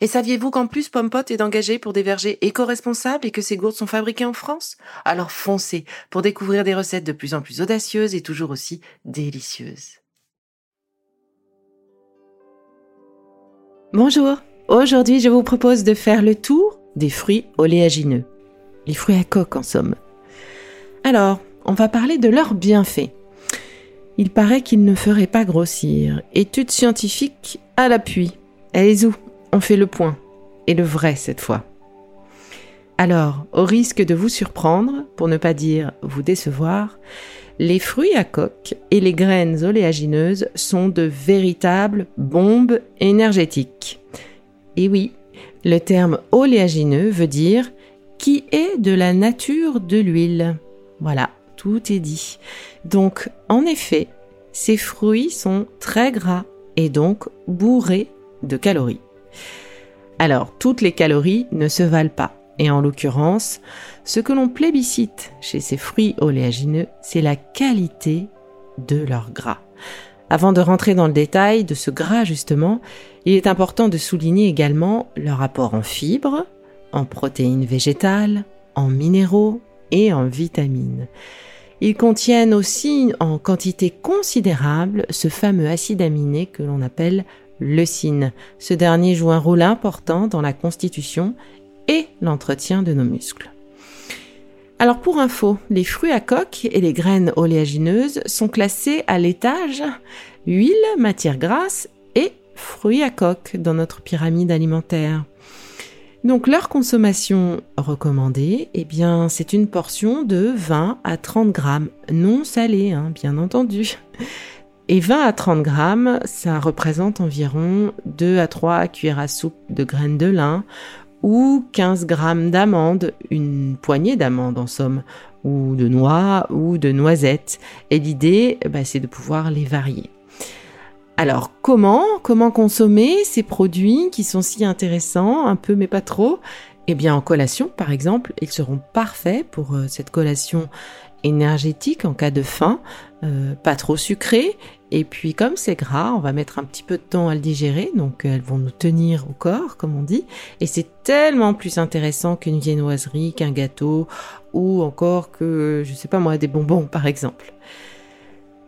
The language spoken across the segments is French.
Et saviez-vous qu'en plus Pompot est engagé pour des vergers éco-responsables et que ces gourdes sont fabriquées en France? Alors foncez pour découvrir des recettes de plus en plus audacieuses et toujours aussi délicieuses. Bonjour, aujourd'hui je vous propose de faire le tour des fruits oléagineux. Les fruits à coque en somme. Alors, on va parler de leurs bienfaits. Il paraît qu'ils ne feraient pas grossir. Études scientifiques à l'appui. Allez-y, fait le point, et le vrai cette fois. Alors, au risque de vous surprendre, pour ne pas dire vous décevoir, les fruits à coque et les graines oléagineuses sont de véritables bombes énergétiques. Et oui, le terme oléagineux veut dire qui est de la nature de l'huile. Voilà, tout est dit. Donc, en effet, ces fruits sont très gras et donc bourrés de calories. Alors, toutes les calories ne se valent pas. Et en l'occurrence, ce que l'on plébiscite chez ces fruits oléagineux, c'est la qualité de leur gras. Avant de rentrer dans le détail de ce gras justement, il est important de souligner également leur apport en fibres, en protéines végétales, en minéraux et en vitamines. Ils contiennent aussi en quantité considérable ce fameux acide aminé que l'on appelle leucine. Ce dernier joue un rôle important dans la constitution et l'entretien de nos muscles. Alors pour info, les fruits à coque et les graines oléagineuses sont classés à l'étage huile, matière grasse et fruits à coque dans notre pyramide alimentaire. Donc leur consommation recommandée, eh bien c'est une portion de 20 à 30 grammes, non salée, hein, bien entendu. Et 20 à 30 grammes, ça représente environ 2 à 3 cuillères à soupe de graines de lin ou 15 grammes d'amandes, une poignée d'amandes en somme, ou de noix ou de noisettes. Et l'idée, bah, c'est de pouvoir les varier. Alors comment Comment consommer ces produits qui sont si intéressants, un peu mais pas trop? Eh bien en collation par exemple, ils seront parfaits pour euh, cette collation énergétique en cas de faim, euh, pas trop sucré. Et puis comme c'est gras, on va mettre un petit peu de temps à le digérer, donc elles vont nous tenir au corps, comme on dit. Et c'est tellement plus intéressant qu'une viennoiserie, qu'un gâteau, ou encore que, je sais pas moi, des bonbons par exemple.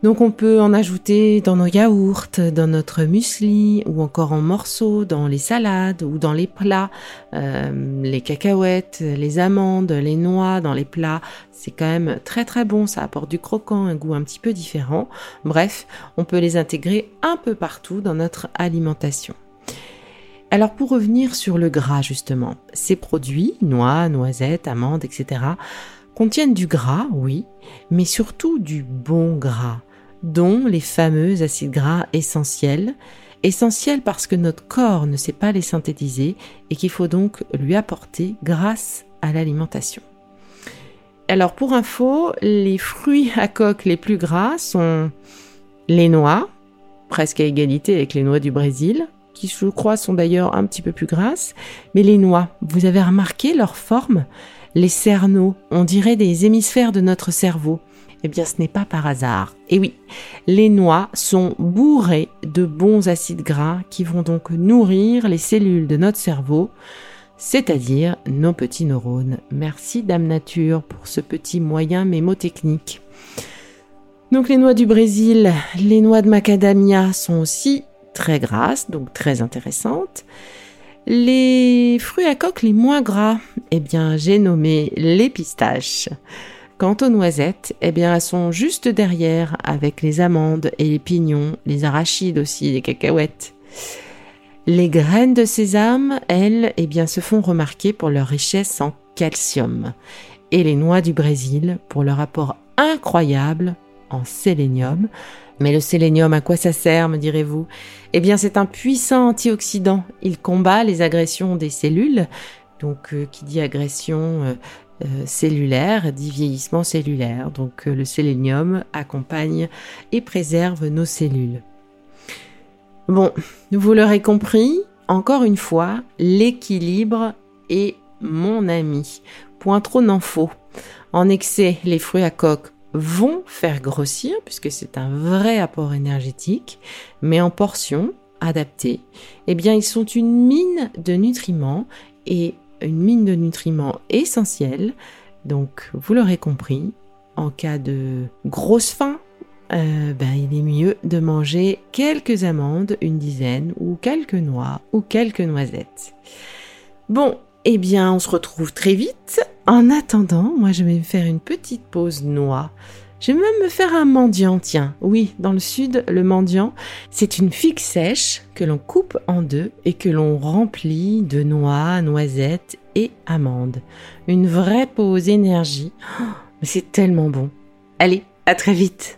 Donc on peut en ajouter dans nos yaourts, dans notre muesli ou encore en morceaux dans les salades ou dans les plats. Euh, les cacahuètes, les amandes, les noix dans les plats, c'est quand même très très bon, ça apporte du croquant, un goût un petit peu différent. Bref, on peut les intégrer un peu partout dans notre alimentation. Alors pour revenir sur le gras justement, ces produits, noix, noisettes, amandes, etc., contiennent du gras, oui, mais surtout du bon gras dont les fameux acides gras essentiels, essentiels parce que notre corps ne sait pas les synthétiser et qu'il faut donc lui apporter grâce à l'alimentation. Alors pour info, les fruits à coque les plus gras sont les noix, presque à égalité avec les noix du Brésil, qui je crois sont d'ailleurs un petit peu plus grasses, mais les noix, vous avez remarqué leur forme? Les cerneaux, on dirait des hémisphères de notre cerveau. Eh bien, ce n'est pas par hasard. Et oui, les noix sont bourrées de bons acides gras qui vont donc nourrir les cellules de notre cerveau, c'est-à-dire nos petits neurones. Merci Dame Nature pour ce petit moyen mémotechnique. Donc les noix du Brésil, les noix de macadamia sont aussi très grasses, donc très intéressantes. Les fruits à coque les moins gras, eh bien j'ai nommé les pistaches. Quant aux noisettes, eh bien, elles sont juste derrière avec les amandes et les pignons, les arachides aussi, les cacahuètes. Les graines de sésame, elles, eh bien, se font remarquer pour leur richesse en calcium. Et les noix du Brésil pour leur apport incroyable en sélénium. Mais le sélénium, à quoi ça sert, me direz-vous? Eh bien, c'est un puissant antioxydant. Il combat les agressions des cellules. Donc, euh, qui dit agression euh, cellulaire, dit vieillissement cellulaire. Donc euh, le sélénium accompagne et préserve nos cellules. Bon, vous l'aurez compris, encore une fois, l'équilibre est mon ami. Point trop n'en faut. En excès, les fruits à coque vont faire grossir puisque c'est un vrai apport énergétique, mais en portions adaptées, eh bien ils sont une mine de nutriments et une mine de nutriments essentiels. Donc, vous l'aurez compris, en cas de grosse faim, euh, ben, il est mieux de manger quelques amandes, une dizaine, ou quelques noix, ou quelques noisettes. Bon, eh bien, on se retrouve très vite. En attendant, moi, je vais me faire une petite pause noix. Je vais même me faire un mendiant, tiens. Oui, dans le sud, le mendiant, c'est une figue sèche que l'on coupe en deux et que l'on remplit de noix, noisettes et amandes. Une vraie pause énergie. Oh, mais c'est tellement bon. Allez, à très vite.